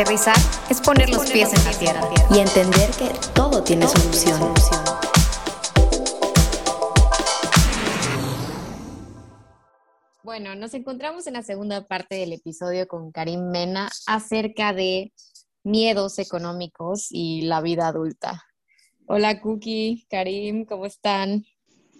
Aterrizar es poner los pies en la tierra y entender que todo tiene solución. Bueno, nos encontramos en la segunda parte del episodio con Karim Mena acerca de miedos económicos y la vida adulta. Hola Cookie, Karim, ¿cómo están?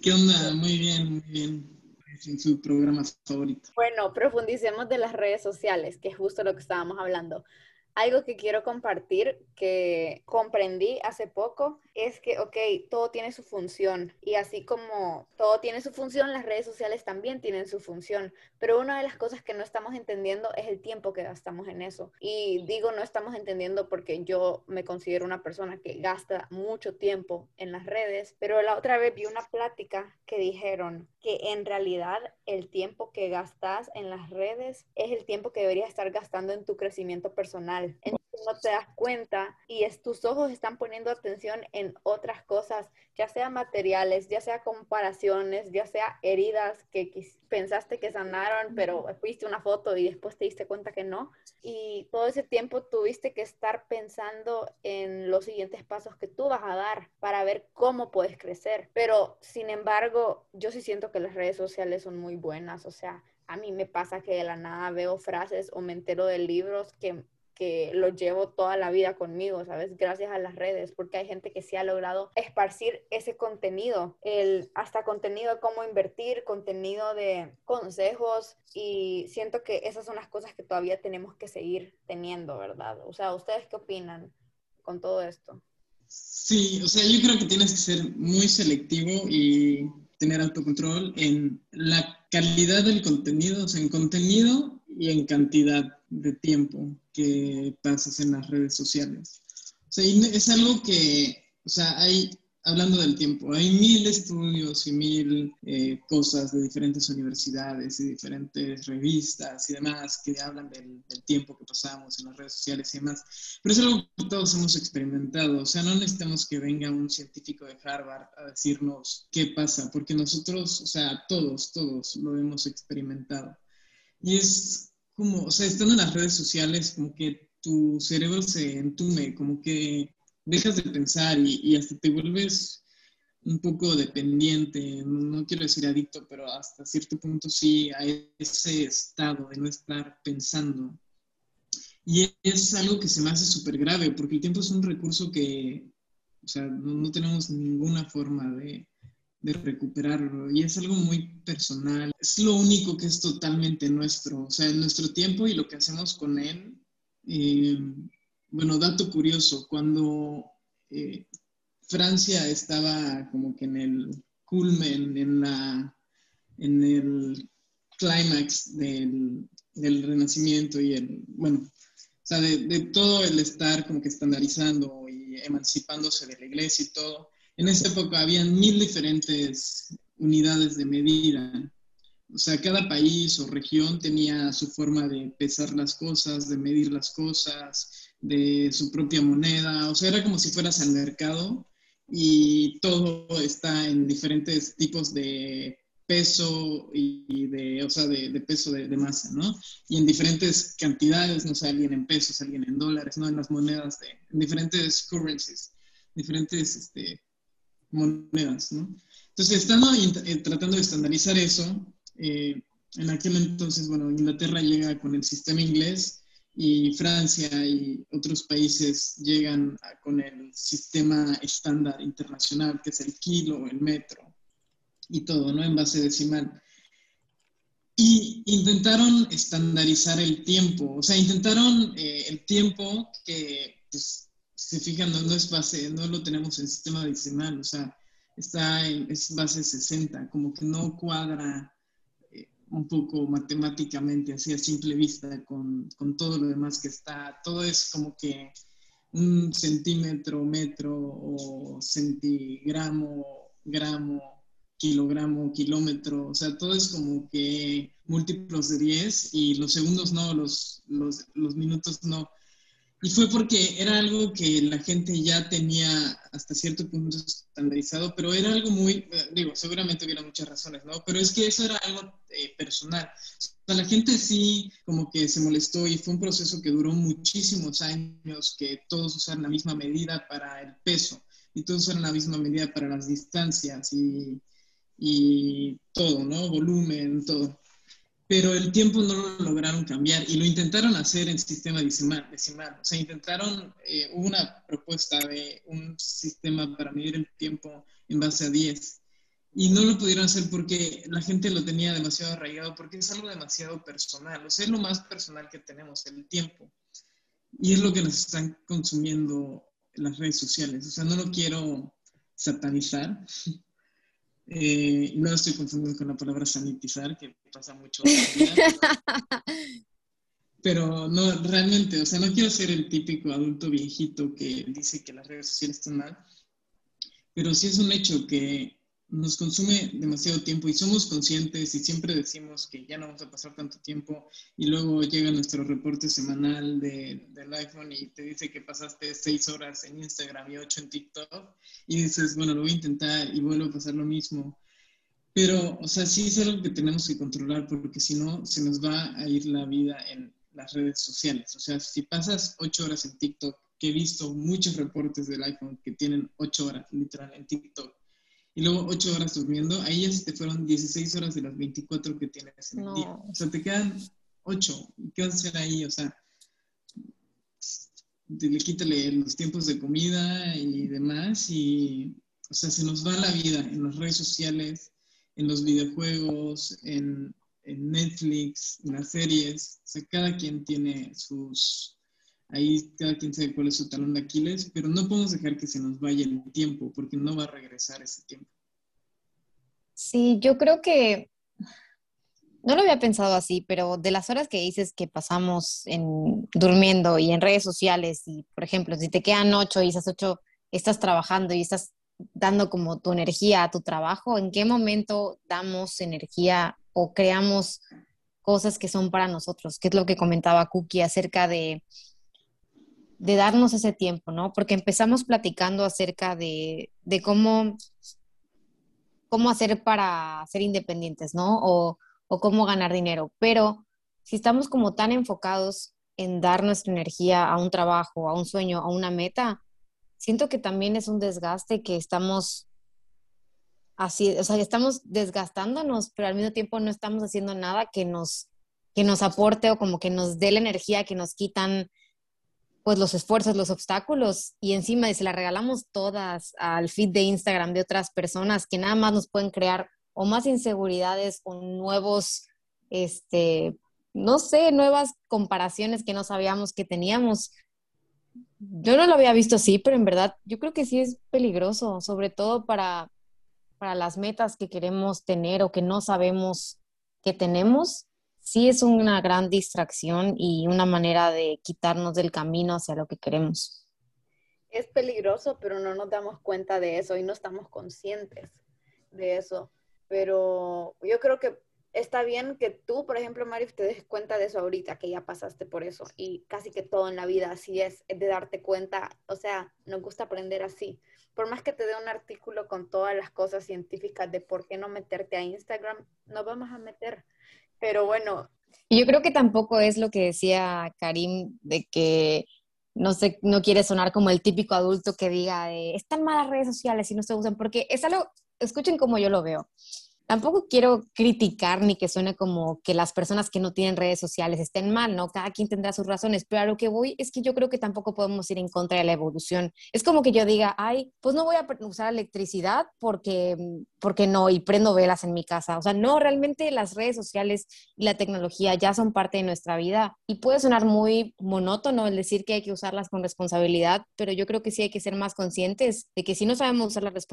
¿Qué onda? Muy bien, muy bien en su programa favorito. Bueno, profundicemos de las redes sociales, que es justo lo que estábamos hablando. Algo que quiero compartir que comprendí hace poco es que, ok, todo tiene su función y así como todo tiene su función, las redes sociales también tienen su función, pero una de las cosas que no estamos entendiendo es el tiempo que gastamos en eso. Y digo no estamos entendiendo porque yo me considero una persona que gasta mucho tiempo en las redes, pero la otra vez vi una plática que dijeron que en realidad el tiempo que gastas en las redes es el tiempo que deberías estar gastando en tu crecimiento personal. Entonces no te das cuenta y es, tus ojos están poniendo atención en otras cosas, ya sea materiales, ya sea comparaciones, ya sea heridas que pensaste que sanaron, pero fuiste una foto y después te diste cuenta que no. Y todo ese tiempo tuviste que estar pensando en los siguientes pasos que tú vas a dar para ver cómo puedes crecer. Pero, sin embargo, yo sí siento que las redes sociales son muy buenas. O sea, a mí me pasa que de la nada veo frases o me entero de libros que que lo llevo toda la vida conmigo, ¿sabes? Gracias a las redes, porque hay gente que sí ha logrado esparcir ese contenido, el, hasta contenido de cómo invertir, contenido de consejos, y siento que esas son las cosas que todavía tenemos que seguir teniendo, ¿verdad? O sea, ¿ustedes qué opinan con todo esto? Sí, o sea, yo creo que tienes que ser muy selectivo y tener autocontrol en la calidad del contenido, o sea, en contenido y en cantidad de tiempo que pasas en las redes sociales. O sea, es algo que, o sea, hay, hablando del tiempo, hay mil estudios y mil eh, cosas de diferentes universidades y diferentes revistas y demás que hablan del, del, tiempo que pasamos en las redes sociales y demás. Pero es algo que todos hemos experimentado. O sea, no necesitamos que venga un científico de Harvard a decirnos qué pasa, porque nosotros, o sea, todos, todos lo hemos experimentado. Y es como, o sea, estando en las redes sociales, como que tu cerebro se entume, como que dejas de pensar y, hasta te vuelves un poco dependiente, no, quiero decir adicto, pero hasta cierto punto sí a ese estado de no estar pensando. Y es algo que se me hace súper grave, porque el tiempo es un recurso que, o sea, no tenemos ninguna forma de, de recuperarlo y es algo muy personal. Es lo único que es totalmente nuestro, o sea, nuestro tiempo y lo que hacemos con él. Eh, bueno, dato curioso, cuando eh, Francia estaba como que en el culmen, en, la, en el clímax del, del, renacimiento y el, bueno, o sea, de, de todo el estar como que estandarizando y emancipándose de la iglesia y todo, en esa época habían mil diferentes unidades de medida. O sea, cada país o región tenía su forma de pesar las cosas, de medir las cosas, de su propia moneda. O sea, era como si fueras al mercado y todo está en diferentes tipos de peso y de, o sea, de, peso de, masa, ¿no? Y en diferentes cantidades, no sé, alguien en pesos, alguien en dólares, ¿no? En las monedas, de, en diferentes currencies, diferentes este, monedas, ¿no? Entonces, estando eh, tratando de estandarizar eso, eh, en aquel entonces, bueno, Inglaterra llega con el sistema inglés y Francia y otros países llegan con el sistema estándar internacional, que es el kilo, el metro y todo, ¿no? En base decimal. Y intentaron estandarizar el tiempo, o sea, intentaron eh, el tiempo que, pues, se fijan, no, es base, no lo tenemos en sistema decimal, o sea, está en, es base 60, como que no cuadra eh, un poco matemáticamente, así a simple vista, con, con, todo lo demás que está, todo es como que un centímetro, metro o centigramo, gramo, kilogramo, kilómetro, o sea, todo es como que múltiplos de 10 y los segundos no, los, los, los minutos no. Y fue porque era algo que la gente ya tenía hasta cierto punto estandarizado, pero era algo muy, digo, seguramente hubiera muchas razones, ¿no? Pero es que eso era algo eh, personal. O sea, la gente sí como que se molestó y fue un proceso que duró muchísimos años, que todos usaran la misma medida para el peso y todos usaran la misma medida para las distancias y, y todo, ¿no? Volumen, todo pero el tiempo no lo lograron cambiar y lo intentaron hacer en sistema decimal. decimal. O sea, intentaron, eh, una propuesta de un sistema para medir el tiempo en base a 10 y no lo pudieron hacer porque la gente lo tenía demasiado arraigado, porque es algo demasiado personal, o sea, es lo más personal que tenemos, el tiempo. Y es lo que nos están consumiendo las redes sociales. O sea, no lo quiero satanizar, Eh, no estoy confundiendo con la palabra sanitizar, que pasa mucho. Pero no, realmente, o sea, no quiero ser el típico adulto viejito que dice que las redes sociales están mal, pero sí es un hecho que nos consume demasiado tiempo y somos conscientes y siempre decimos que ya no vamos a pasar tanto tiempo y luego llega nuestro reporte semanal de, del iPhone y te dice que pasaste seis horas en Instagram y ocho en TikTok y dices, bueno, lo voy a intentar y vuelvo a pasar lo mismo. Pero, o sea, sí es algo que tenemos que controlar porque si no, se nos va a ir la vida en las redes sociales. O sea, si pasas ocho horas en TikTok, que he visto muchos reportes del iPhone que tienen ocho horas literal en TikTok, y luego 8 horas durmiendo, ahí ya se te fueron 16 horas de las 24 que tienes en el día. O sea, te quedan 8. ¿Y qué vas a hacer ahí? O sea, le quítale los tiempos de comida y demás y, o sea, se nos va la vida en las redes sociales, en los videojuegos, en, en Netflix, en las series. O sea, cada quien tiene sus, ahí cada quien sabe cuál es su talón de Aquiles, pero no podemos dejar que se nos vaya el tiempo, porque no va a regresar ese tiempo. Sí, yo creo que no lo había pensado así, pero de las horas que dices que pasamos en, durmiendo y en redes sociales, y por ejemplo, si te quedan ocho y esas ocho estás trabajando y estás dando como tu energía a tu trabajo, ¿en qué momento damos energía o creamos cosas que son para nosotros? ¿Qué es lo que comentaba Cookie acerca de de darnos ese tiempo, ¿no? Porque empezamos platicando acerca de, cómo, cómo hacer para ser independientes, ¿no? O, o cómo ganar dinero. Pero si estamos como tan enfocados en dar nuestra energía a un trabajo, a un sueño, a una meta, siento que también es un desgaste que estamos así, o sea, estamos desgastándonos, pero al mismo tiempo no estamos haciendo nada que nos, que nos aporte o como que nos dé la energía que nos quitan pues los esfuerzos, los obstáculos y encima se las regalamos todas al feed de Instagram de otras personas que nada más nos pueden crear o más inseguridades o nuevos, este, no sé, nuevas comparaciones que no sabíamos que teníamos. Yo no lo había visto así, pero en verdad yo creo que sí es peligroso, sobre todo para, para las metas que queremos tener o que no sabemos que tenemos sí es una gran distracción y una manera de quitarnos del camino hacia lo que queremos. Es peligroso, pero no nos damos cuenta de eso y no estamos conscientes de eso. Pero yo creo que está bien que tú, por ejemplo, Marif, te des cuenta de eso ahorita, que ya pasaste por eso. Y casi que todo en la vida así es, es de darte cuenta. O sea, nos gusta aprender así. Por más que te dé un artículo con todas las cosas científicas de por qué no meterte a Instagram, nos vamos a meter pero bueno. Yo creo que tampoco es lo que decía Karim de que no sé, no quiere sonar como el típico adulto que diga, están malas redes sociales y no se usan, porque es algo, escuchen como yo lo veo tampoco quiero criticar ni que suene como que las personas que no tienen redes sociales estén mal, ¿no? Cada quien tendrá sus razones, pero a lo que voy es que yo creo que tampoco podemos ir en contra de la evolución. Es como que yo diga, ay, pues no voy a usar electricidad porque, porque no, y prendo velas en mi casa. O sea, no, realmente las redes sociales y la tecnología ya son parte de nuestra vida y puede sonar muy monótono el decir que hay que usarlas con responsabilidad, pero yo creo que sí hay que ser más conscientes de que si no sabemos usarlas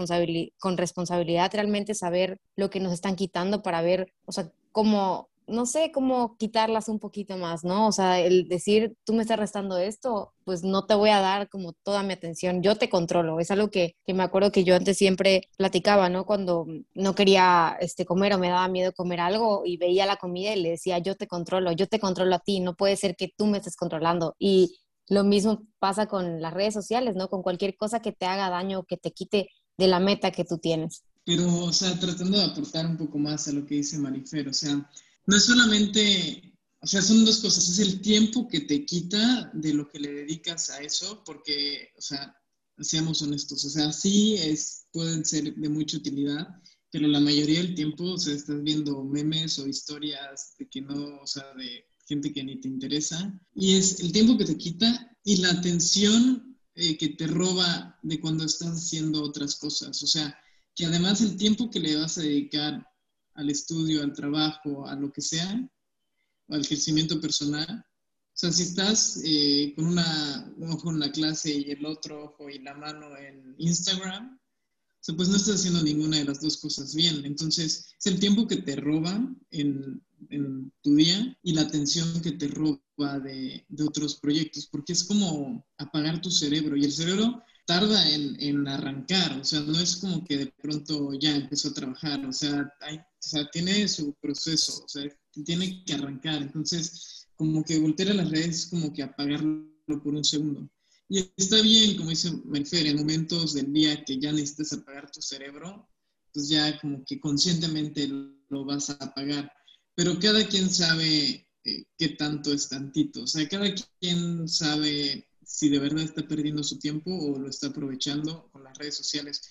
con responsabilidad, realmente saber lo que nos están quitando para ver, o sea, cómo, no sé, cómo quitarlas un poquito más, ¿no? O sea, el decir, tú me estás restando esto, pues no te voy a dar como toda mi atención, yo te controlo. Es algo que, que me acuerdo que yo antes siempre platicaba, ¿no? Cuando no quería este, comer o me daba miedo comer algo y veía la comida y le decía, yo te controlo, yo te controlo a ti, no puede ser que tú me estés controlando. Y lo mismo pasa con las redes sociales, ¿no? Con cualquier cosa que te haga daño que te quite de la meta que tú tienes. Pero, o sea, tratando de aportar un poco más a lo que dice Marifer, o sea, no es solamente, o sea, son dos cosas, es el tiempo que te quita de lo que le dedicas a eso, porque, o sea, seamos honestos, o sea, sí es, pueden ser de mucha utilidad, pero la mayoría del tiempo, o sea, estás viendo memes o historias de que no, o sea, de gente que ni te interesa, y es el tiempo que te quita y la atención eh, que te roba de cuando estás haciendo otras cosas, o sea, que además el tiempo que le vas a dedicar al estudio, al trabajo, a lo que sea, al crecimiento personal, o sea, si estás eh, con una, un ojo en la clase y el otro ojo y la mano en Instagram, o sea, pues no estás haciendo ninguna de las dos cosas bien. Entonces, es el tiempo que te roba en, tu día y la atención que te roba de, otros proyectos, porque es como apagar tu cerebro y el cerebro tarda en, en, arrancar, o sea, no es como que de pronto ya empezó a trabajar, o sea, hay, o sea tiene su proceso, o sea, tiene que arrancar. Entonces, como que voltear a las redes es como que apagarlo por un segundo. Y está bien, como dice Merfer, en momentos del día que ya necesitas apagar tu cerebro, pues ya como que conscientemente lo vas a apagar. Pero cada quien sabe eh, qué tanto es tantito. O sea, cada quien sabe si de verdad está perdiendo su tiempo o lo está aprovechando con las redes sociales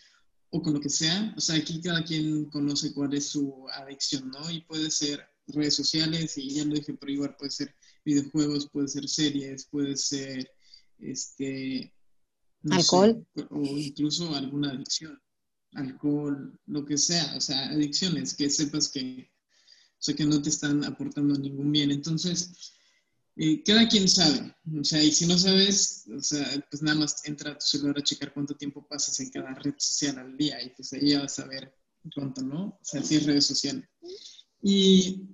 o con lo que sea. O sea, aquí cada quien conoce cuál es su adicción, ¿no? Y puede ser redes sociales y ya lo dije, pero igual puede ser videojuegos, puede ser series, puede ser este alcohol o incluso alguna adicción, alcohol, lo que sea, o sea, adicciones que sepas que, o sea, que no te están aportando ningún bien. Entonces, eh, cada quien sabe, o sea, y si no sabes, o sea, pues nada más entra a tu celular a checar cuánto tiempo pasas en cada red social al día y pues ahí ya vas a ver cuánto, ¿no? O sea, es redes sociales. Y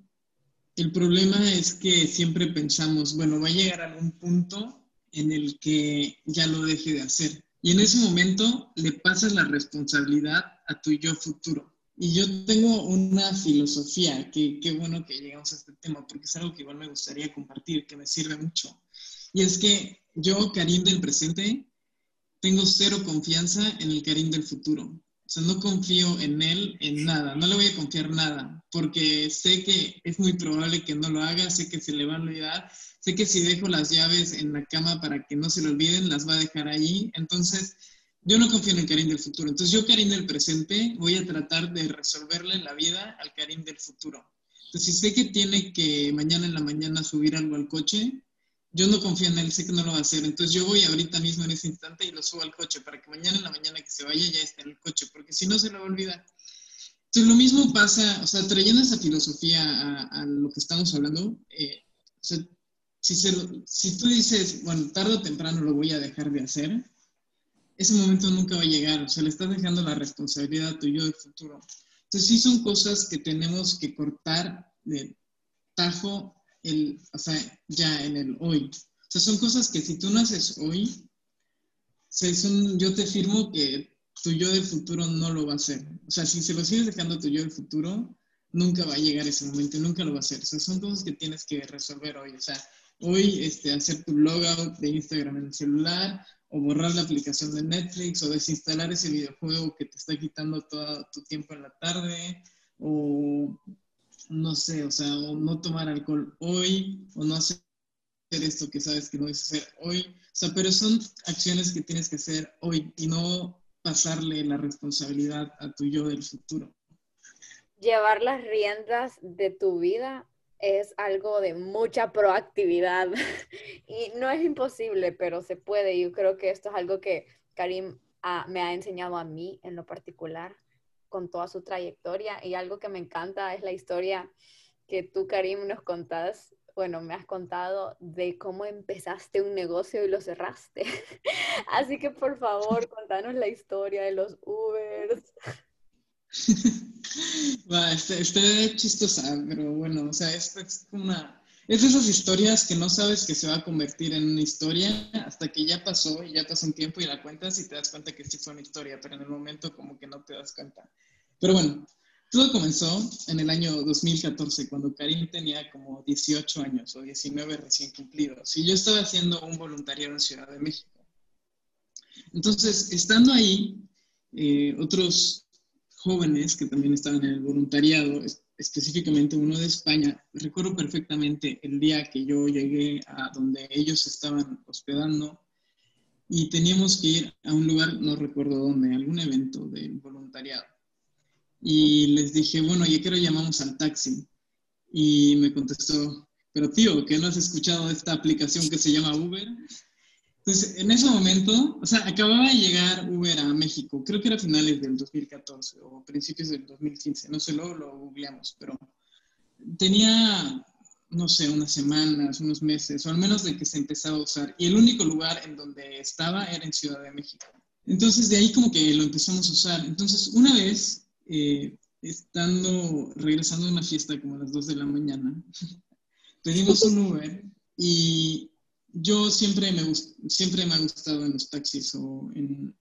el problema es que siempre pensamos, bueno, va a llegar algún punto en el que ya lo deje de hacer. Y en ese momento le pasas la responsabilidad a tu yo futuro. Y yo tengo una filosofía, que qué bueno que llegamos a este tema, porque es algo que igual me gustaría compartir, que me sirve mucho. Y es que yo, Karim del presente, tengo cero confianza en el Karim del futuro. O sea, no confío en él en nada, no le voy a confiar nada, porque sé que es muy probable que no lo haga, sé que se le va a olvidar, sé que si dejo las llaves en la cama para que no se le olviden, las va a dejar allí. Entonces, yo no confío en el Karim del futuro. Entonces, yo, Karim del presente, voy a tratar de resolverle la vida al Karim del futuro. Entonces, si sé que tiene que mañana en la mañana subir algo al coche, yo no confío en él, sé que no lo va a hacer. Entonces yo voy ahorita mismo en ese instante y lo subo al coche para que mañana en la mañana que se vaya ya esté en el coche, porque si no se lo va a olvidar. Entonces lo mismo pasa, o sea, trayendo esa filosofía a, lo que estamos hablando, eh, o sea, si, si tú dices, bueno, tarde o temprano lo voy a dejar de hacer, ese momento nunca va a llegar, o sea, le estás dejando la responsabilidad a tu yo del futuro. Entonces sí son cosas que tenemos que cortar de tajo el, o sea, ya en el hoy. O sea, son cosas que si tú no haces hoy, son, yo te firmo que tu yo del futuro no lo va a hacer. O sea, si se lo sigues dejando a tu yo del futuro, nunca va a llegar ese momento, nunca lo va a hacer. O sea, son cosas que tienes que resolver hoy. O sea, hoy este, hacer tu logout de Instagram en el celular, o borrar la aplicación de Netflix, o desinstalar ese videojuego que te está quitando todo tu tiempo en la tarde, o no sé, o sea, o no tomar alcohol hoy, o no hacer esto que sabes que no debes hacer hoy. O sea, pero son acciones que tienes que hacer hoy y no pasarle la responsabilidad a tu yo del futuro. Llevar las riendas de tu vida es algo de mucha proactividad y no es imposible, pero se puede. Yo creo que esto es algo que Karim ah, me ha enseñado a mí en lo particular con toda su trayectoria y algo que me encanta es la historia que tú, Karim, nos contás, bueno, me has contado de cómo empezaste un negocio y lo cerraste. Así que por favor, contanos la historia de los Ubers. Va, este, este chistosa, pero bueno, o sea, es, es una... Es de esas historias que no sabes que se va a convertir en una historia hasta que ya pasó y ya pasó un tiempo y la cuentas y te das cuenta que sí fue una historia, pero en el momento como que no te das cuenta. Pero bueno, Todo comenzó en el año 2014, cuando Karim tenía como 18 años o 19 recién cumplidos. Y yo estaba haciendo un voluntariado en Ciudad de México. Entonces, estando ahí, eh, otros jóvenes que también estaban en el voluntariado, específicamente uno de España, recuerdo perfectamente el día que yo llegué a donde ellos estaban hospedando y teníamos que ir a un lugar, no recuerdo dónde, algún evento del voluntariado. Y les dije, bueno, ¿y a qué hora llamamos al taxi? Y me contestó, pero tío, ¿qué no has escuchado de esta aplicación que se llama Uber? Entonces, en ese momento, o sea, acababa de llegar Uber a México, creo que era finales del 2014 o principios del 2015, no sé, luego lo googleamos, pero tenía, no sé, unas semanas, unos meses, o al menos de que se empezaba a usar, y el único lugar en donde estaba era en Ciudad de México. Entonces, de ahí como que lo empezamos a usar. Entonces, una vez, eh, estando, regresando a una fiesta como a las 2 de la mañana, pedimos un Uber y yo siempre me, siempre me ha gustado en los taxis o en,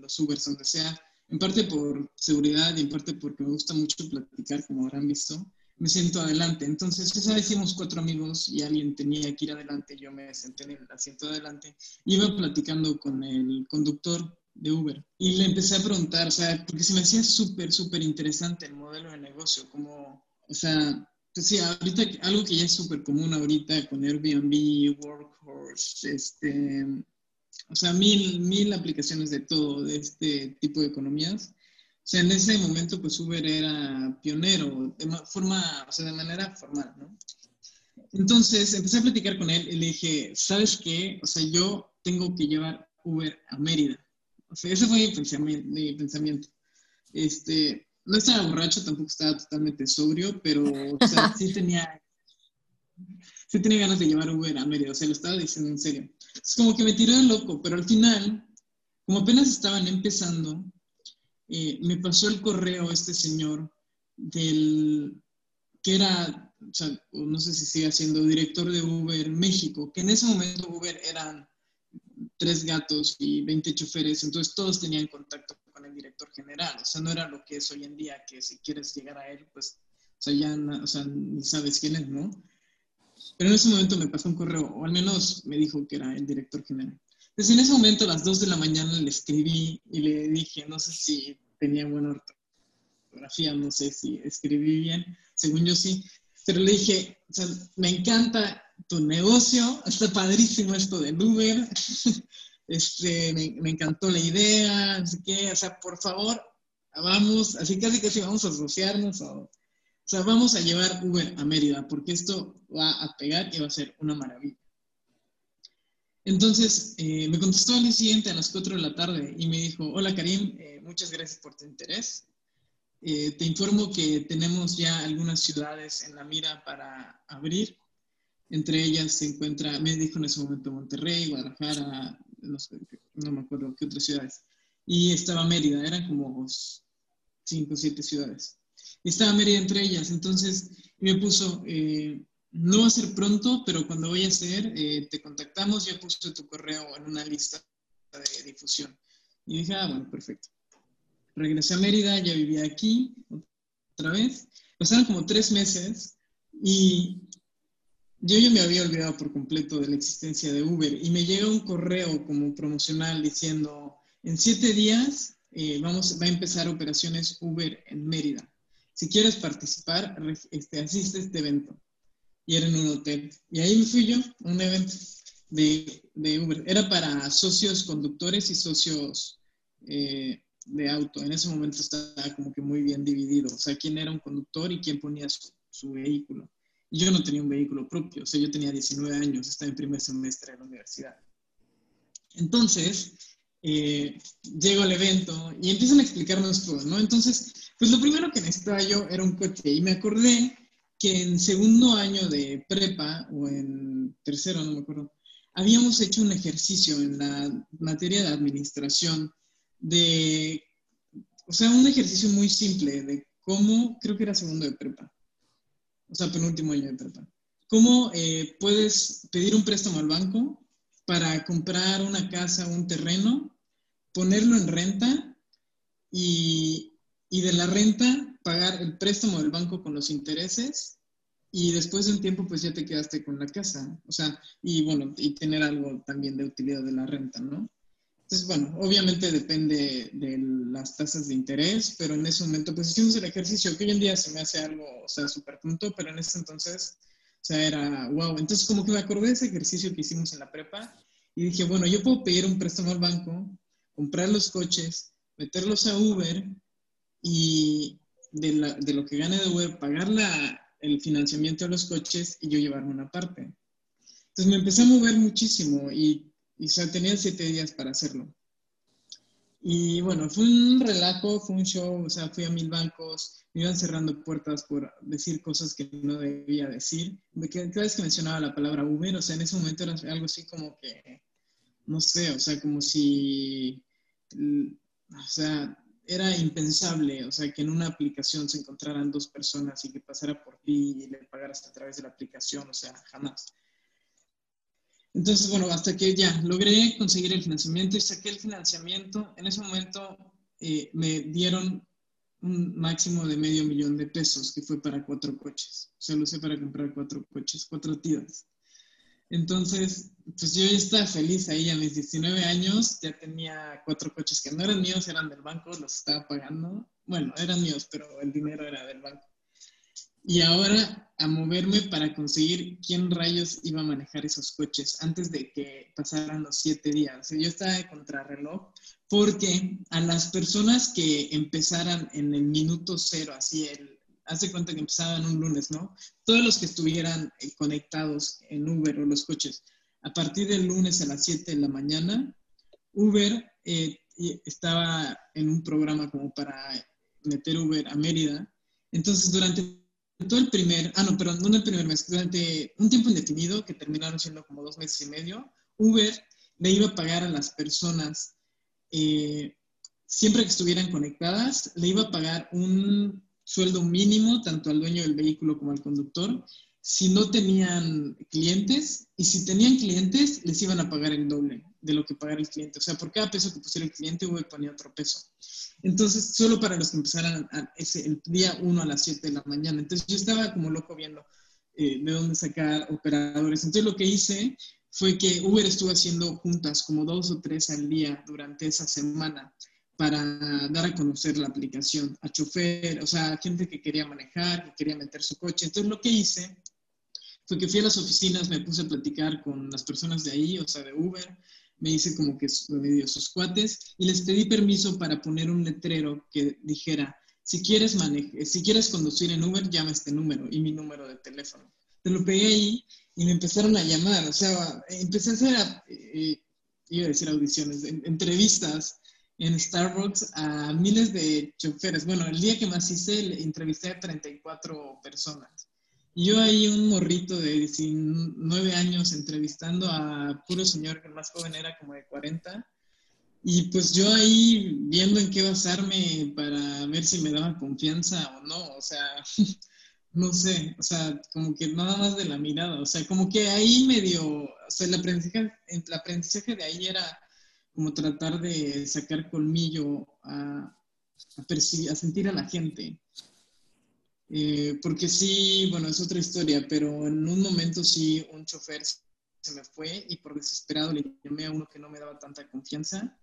los Ubers, donde sea, en parte por seguridad y en parte porque me gusta mucho platicar, como habrán visto, me siento adelante. Entonces, esa vez hicimos cuatro amigos y alguien tenía que ir adelante, yo me senté en el asiento adelante, iba platicando con el conductor de Uber y le empecé a preguntar, o sea, porque se me hacía súper, súper interesante el modelo de negocio, como, o sea, Sí, ahorita algo que ya es súper común ahorita con Airbnb, Workhorse, este, o sea, mil, mil aplicaciones de todo, de este tipo de economías. O sea, en ese momento, pues Uber era pionero, de forma, o sea, de manera formal, ¿no? Entonces, empecé a platicar con él y le dije, ¿sabes qué? O sea, yo tengo que llevar Uber a Mérida. O sea, ese fue mi pensamiento. Mi pensamiento. Este, no estaba borracho, tampoco estaba totalmente sobrio, pero sí tenía sí tenía ganas de llevar Uber a Mérida, o sea, lo estaba diciendo en serio. Es como que me tiró de loco, pero al final, como apenas estaban empezando, eh, me pasó el correo este señor del que era, o sea, no sé si sigue siendo director de Uber México, que en ese momento Uber eran tres gatos y 20 choferes, entonces todos tenían contacto el director general, o sea, no era lo que es hoy en día, que si quieres llegar a él, pues, o sea, ya, o sea, ni sabes quién es, ¿no? Pero en ese momento me pasó un correo, o al menos me dijo que era el director general. Entonces, en ese momento, a las 2 de la mañana, le escribí y le dije, no sé si tenía buena ortografía, no sé si escribí bien, según yo sí, pero le dije, o sea, me encanta tu negocio, está padrísimo esto del Uber, este, me, encantó la idea, así que, o sea, por favor, vamos, así casi sí, vamos a asociarnos, o, sea, vamos a llevar Uber a Mérida, porque esto va a pegar y va a ser una maravilla. Entonces, eh, me contestó al día siguiente a las 4 de la tarde y me dijo, hola Karim, eh, muchas gracias por tu interés. Eh, te informo que tenemos ya algunas ciudades en la mira para abrir. Entre ellas se encuentra, me dijo en ese momento Monterrey, Guadalajara, no, me acuerdo qué otras ciudades. Y estaba Mérida, eran como cinco o siete ciudades. Estaba Mérida entre ellas, entonces me puso, eh, no va a ser pronto, pero cuando vaya a ser, eh, te contactamos, ya puse tu correo en una lista de difusión. Y dije, ah, bueno, perfecto. Regresé a Mérida, ya vivía aquí otra vez. Pasaron como tres meses y yo ya me había olvidado por completo de la existencia de Uber y me llega un correo como promocional diciendo, en siete días eh, vamos, va a empezar operaciones Uber en Mérida. Si quieres participar, este, asiste a este evento. Y era en un hotel. Y ahí me fui yo, un evento de, de, Uber. Era para socios conductores y socios eh, de auto. En ese momento estaba como que muy bien dividido. O sea, quién era un conductor y quién ponía su vehículo yo no tenía un vehículo propio, o sea, yo tenía 19 años, estaba en primer semestre de la universidad. Entonces, eh, llego al evento y empiezan a explicarnos todo, ¿no? Entonces, pues lo primero que necesitaba yo era un coche y me acordé que en segundo año de prepa o en tercero, no me acuerdo, habíamos hecho un ejercicio en la materia de administración de, o sea, un ejercicio muy simple de cómo, creo que era segundo de prepa, o sea, penúltimo año de prepa. ¿Cómo eh, puedes pedir un préstamo al banco para comprar una casa un terreno, ponerlo en renta y, de la renta pagar el préstamo del banco con los intereses y después de un tiempo pues ya te quedaste con la casa, o sea, y bueno, y tener algo también de utilidad de la renta, ¿no? Entonces, bueno, obviamente depende de las tasas de interés, pero en ese momento pues hicimos el ejercicio que hoy en día se me hace algo, o sea, súper punto, pero en ese entonces, o sea, era wow. Entonces como que me acordé de ese ejercicio que hicimos en la prepa y dije, bueno, yo puedo pedir un préstamo al banco, comprar los coches, meterlos a Uber y de, lo que gane de Uber pagar el financiamiento de los coches y yo llevarme una parte. Entonces me empecé a mover muchísimo y, y tenía siete días para hacerlo. Y bueno, fue un relajo, fue un show, o sea, fui a mil bancos, me iban cerrando puertas por decir cosas que no debía decir. Cada vez que mencionaba la palabra Uber, o sea, en ese momento era algo así como que no sé, o sea, como si, o sea, era impensable, o sea, que en una aplicación se encontraran dos personas y que pasara por ti y le pagaras a través de la aplicación, o sea, jamás. Entonces, bueno, hasta que ya logré conseguir el financiamiento y saqué el financiamiento, en ese momento eh, me dieron un máximo de medio millón de pesos, que fue para cuatro coches. O sea, lo usé para comprar cuatro coches, cuatro tidas. Entonces, pues yo ya estaba feliz ahí a mis 19 años, ya tenía cuatro coches que no eran míos, eran del banco, los estaba pagando. Bueno, eran míos, pero el dinero era del banco. Y ahora a moverme para conseguir quién rayos iba a manejar esos coches antes de que pasaran los siete días. Yo estaba de contrarreloj porque a las personas que empezaran en el minuto cero, así el hace cuenta que empezaban un lunes, ¿no? Todos los que estuvieran eh, conectados en Uber o los coches, a partir del lunes a las 7 de la mañana, Uber eh, estaba en un programa como para meter Uber a Mérida. Entonces, durante todo el primer, ah, no, pero no el primer mes, durante un tiempo indefinido, que terminaron siendo como dos meses y medio, Uber le iba a pagar a las personas, eh, siempre que estuvieran conectadas, le iba a pagar un sueldo mínimo tanto al dueño del vehículo como al conductor si no tenían clientes y si tenían clientes les iban a pagar el doble de lo que pagara el cliente. O sea, por cada peso que pusiera el cliente, Uber ponía otro peso. Entonces, solo para los que empezaran ese, el día 1 a las 7 de la mañana. Entonces, yo estaba como loco viendo eh, de dónde sacar operadores. Entonces, lo que hice fue que Uber estuvo haciendo juntas como dos o tres al día durante esa semana para dar a conocer la aplicación a chofer, o sea, a gente que quería manejar, que quería meter su coche. Entonces lo que hice fue que fui a las oficinas, me puse a platicar con las personas de ahí, o sea, de Uber, me hice como que me dio sus cuates y les pedí permiso para poner un letrero que dijera, si quieres, si quieres conducir en Uber, llama este número y mi número de teléfono. Te lo pegué ahí y me empezaron a llamar, o sea, empecé a hacer, eh, iba a decir audiciones, entrevistas en Starbucks a miles de choferes. Bueno, el día que más hice, entrevisté a 34 personas. Yo ahí un morrito de 19 años entrevistando a puro señor que el más joven era como de 40. Y pues yo ahí viendo en qué basarme para ver si me daba confianza o no. O sea, no sé, o sea, como que nada más de la mirada. O sea, como que ahí medio, o sea, el aprendizaje, el aprendizaje de ahí era como tratar de sacar colmillo a, a, sentir a la gente. Eh, porque sí, bueno, es otra historia, pero en un momento sí un chofer se me fue y por desesperado le llamé a uno que no me daba tanta confianza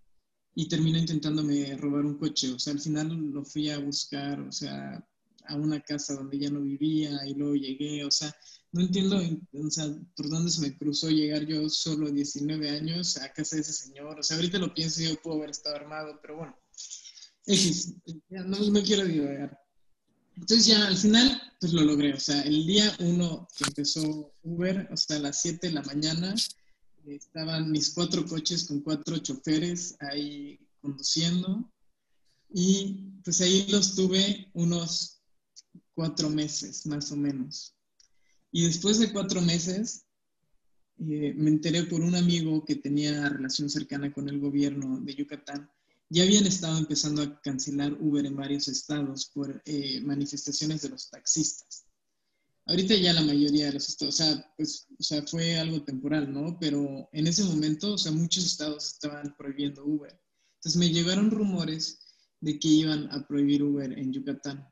y terminó intentándome robar un coche. O sea, al final lo fui a buscar, o sea, a una casa donde ya no vivía y luego llegué, o sea, no entiendo o sea, por dónde se me cruzó llegar yo solo 19 años a casa de ese señor. O sea, ahorita lo pienso y yo puedo haber estado armado, pero bueno, no, quiero divagar. Entonces ya al final, pues lo logré. O sea, el día uno que empezó Uber, o sea, a las 7 de la mañana, estaban mis cuatro coches con cuatro choferes ahí conduciendo. Y pues ahí los tuve unos cuatro meses, más o menos. Y después de cuatro meses, eh, me enteré por un amigo que tenía relación cercana con el gobierno de Yucatán. Ya habían estado empezando a cancelar Uber en varios estados por eh, manifestaciones de los taxistas. Ahorita ya la mayoría de los estados, o sea, pues, o sea, fue algo temporal, ¿no? Pero en ese momento, o sea, muchos estados estaban prohibiendo Uber. Entonces me llegaron rumores de que iban a prohibir Uber en Yucatán.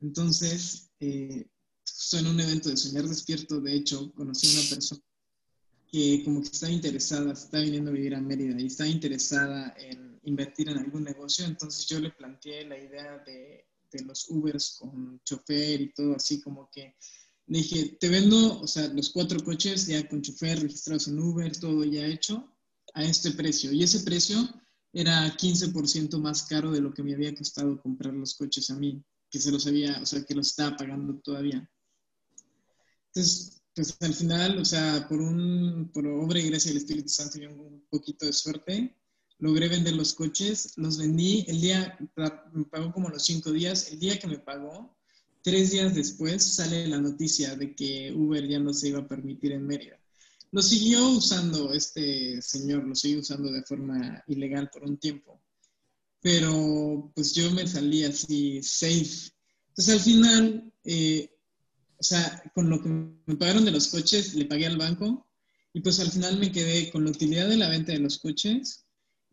Entonces, eh, en un evento de Soñar Despierto, de hecho, conocí a una persona que como que estaba interesada, estaba viniendo a vivir a Mérida y estaba interesada en invertir en algún negocio, entonces yo le planteé la idea de, de los Ubers con chofer y todo así como que le dije, te vendo, o sea, los cuatro coches ya con chofer registrados en Uber, todo ya hecho, a este precio. Y ese precio era 15% más caro de lo que me había costado comprar los coches a mí, que se los había, o sea, que los estaba pagando todavía. Entonces, pues al final, o sea, por, un, por obra y gracia del Espíritu Santo y un poquito de suerte, logré vender los coches, los vendí, el día, me pagó como los cinco días, el día que me pagó, tres días después sale la noticia de que Uber ya no se iba a permitir en Mérida. Lo siguió usando este señor, lo siguió usando de forma ilegal por un tiempo, pero pues yo me salí así safe. Entonces al final, eh, o sea, con lo que me pagaron de los coches, le pagué al banco y pues al final me quedé con la utilidad de la venta de los coches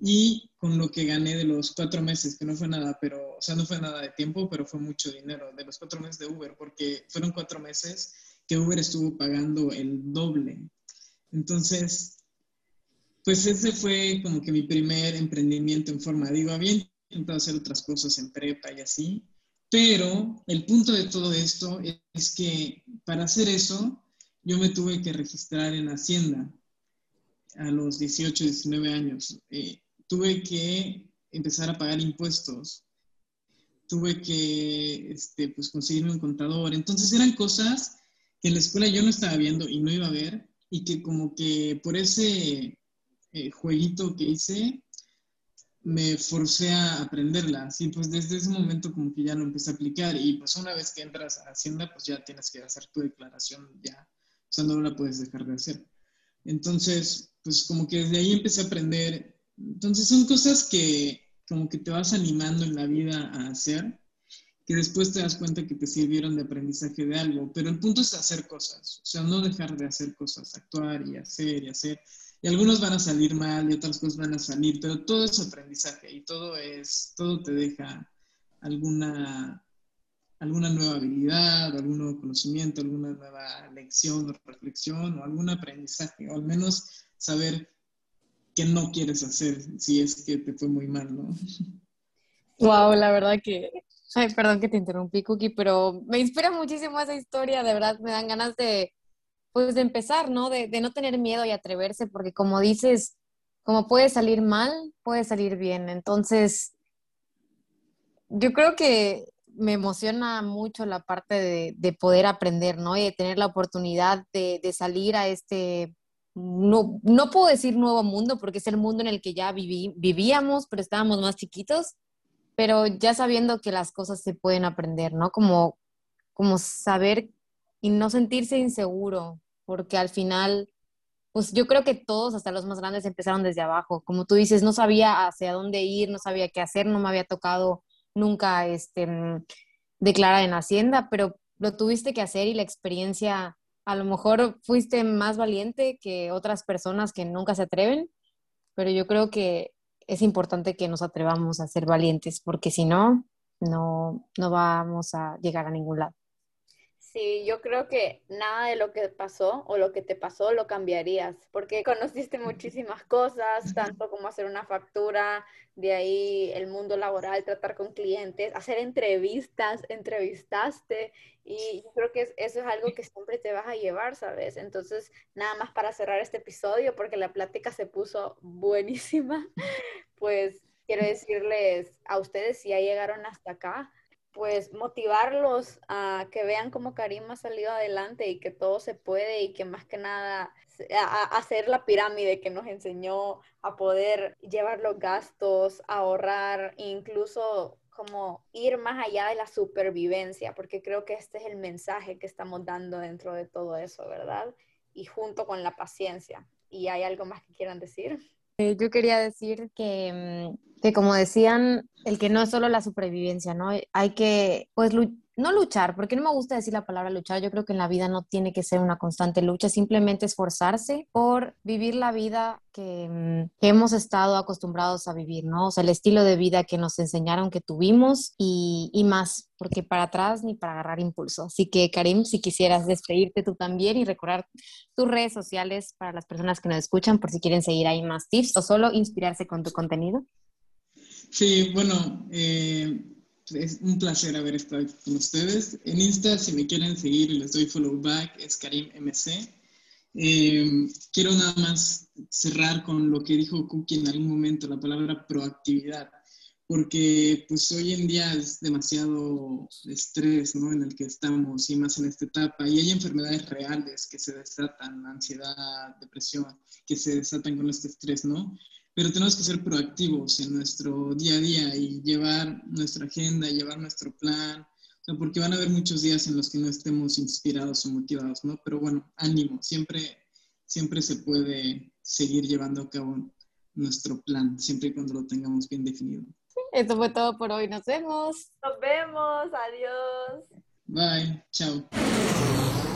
y con lo que gané de los cuatro meses, que no fue nada, pero, o sea, no fue nada de tiempo, pero fue mucho dinero, de los cuatro meses de Uber, porque fueron cuatro meses que Uber estuvo pagando el doble. Entonces, pues ese fue como que mi primer emprendimiento en forma, digo, había intentado hacer otras cosas en prepa y así, pero el punto de todo esto es que para hacer eso, yo me tuve que registrar en Hacienda a los 18, 19 años. Eh, tuve que empezar a pagar impuestos, tuve que este, pues, conseguirme un contador. Entonces eran cosas que en la escuela yo no estaba viendo y no iba a ver y que como que por ese eh, jueguito que hice me forcé a aprenderlas y pues desde ese momento como que ya lo empecé a aplicar y pues una vez que entras a Hacienda pues ya tienes que hacer tu declaración ya, o sea, no la puedes dejar de hacer. Entonces, pues como que desde ahí empecé a aprender entonces son cosas que como que te vas animando en la vida a hacer, que después te das cuenta que te sirvieron de aprendizaje de algo, pero el punto es hacer cosas, o sea, no dejar de hacer cosas, actuar y hacer y hacer. Y algunos van a salir mal y otras cosas van a salir, pero todo es aprendizaje y todo es, todo te deja alguna, alguna nueva habilidad, algún nuevo conocimiento, alguna nueva lección o reflexión o algún aprendizaje, o al menos saber qué no quieres hacer si es que te fue muy mal, ¿no? Wow, la verdad que, ay, perdón que te interrumpí, Cookie, pero me inspira muchísimo esa historia, de verdad me dan ganas de, pues, de empezar, ¿no? De, de no tener miedo y atreverse, porque como dices, como puede salir mal, puede salir bien. Entonces, yo creo que me emociona mucho la parte de, de poder aprender, ¿no? Y de tener la oportunidad de, de salir a este no, no puedo decir nuevo mundo porque es el mundo en el que ya vivíamos, pero estábamos más chiquitos, pero ya sabiendo que las cosas se pueden aprender, ¿no? Como, como saber y no sentirse inseguro, porque al final, pues yo creo que todos, hasta los más grandes, empezaron desde abajo. Como tú dices, no sabía hacia dónde ir, no sabía qué hacer, no me había tocado nunca este, declarar en Hacienda, pero lo tuviste que hacer y la experiencia a lo mejor fuiste más valiente que otras personas que nunca se atreven, pero yo creo que es importante que nos atrevamos a ser valientes, porque si no, no, no vamos a llegar a ningún lado. Sí, yo creo que nada de lo que pasó o lo que te pasó lo cambiarías, porque conociste muchísimas cosas, tanto como hacer una factura, de ahí el mundo laboral, tratar con clientes, hacer entrevistas, entrevistaste, y yo creo que eso es algo que siempre te vas a llevar, ¿sabes? Entonces, nada más para cerrar este episodio, porque la plática se puso buenísima, pues quiero decirles a ustedes si ya llegaron hasta acá, pues motivarlos a que vean cómo Karim ha salido adelante y que todo se puede y que más que nada hacer la pirámide que nos enseñó a poder llevar los gastos, ahorrar, incluso como ir más allá de la supervivencia, porque creo que este es el mensaje que estamos dando dentro de todo eso, ¿verdad? Y junto con la paciencia. ¿Y hay algo más que quieran decir? Eh, yo quería decir que, mm, que, como decían, el que no es solo la supervivencia, ¿no? Hay que, pues, no luchar, porque no me gusta decir la palabra luchar, yo creo que en la vida no tiene que ser una constante lucha, simplemente esforzarse por vivir la vida que, mm, que, hemos estado acostumbrados a vivir, ¿no? O sea, el estilo de vida que nos enseñaron que tuvimos y, y, más, porque para atrás ni para agarrar impulso. Así que, Karim, si quisieras despedirte tú también y recordar tus redes sociales para las personas que nos escuchan, por si quieren seguir ahí más tips o solo inspirarse con tu contenido. Sí, bueno, eh, es un placer haber estado con ustedes. En Insta, si me quieren seguir y les doy follow back, es KarimMC. Eh, quiero nada más cerrar con lo que dijo Cookie en algún momento, la palabra proactividad, porque pues hoy en día es demasiado estrés, ¿no? En el que estamos y más en esta etapa y hay enfermedades reales que se desatan, ansiedad, depresión, que se desatan con este estrés, ¿no? Pero tenemos que ser proactivos en nuestro día a día y llevar nuestra agenda, llevar nuestro plan, porque van a haber muchos días en los que no estemos inspirados o motivados, ¿no? Pero bueno, ánimo, siempre, siempre se puede seguir llevando a cabo nuestro plan, siempre y cuando lo tengamos bien definido. Eso fue todo por hoy, nos vemos. Nos vemos, adiós. Bye, chao.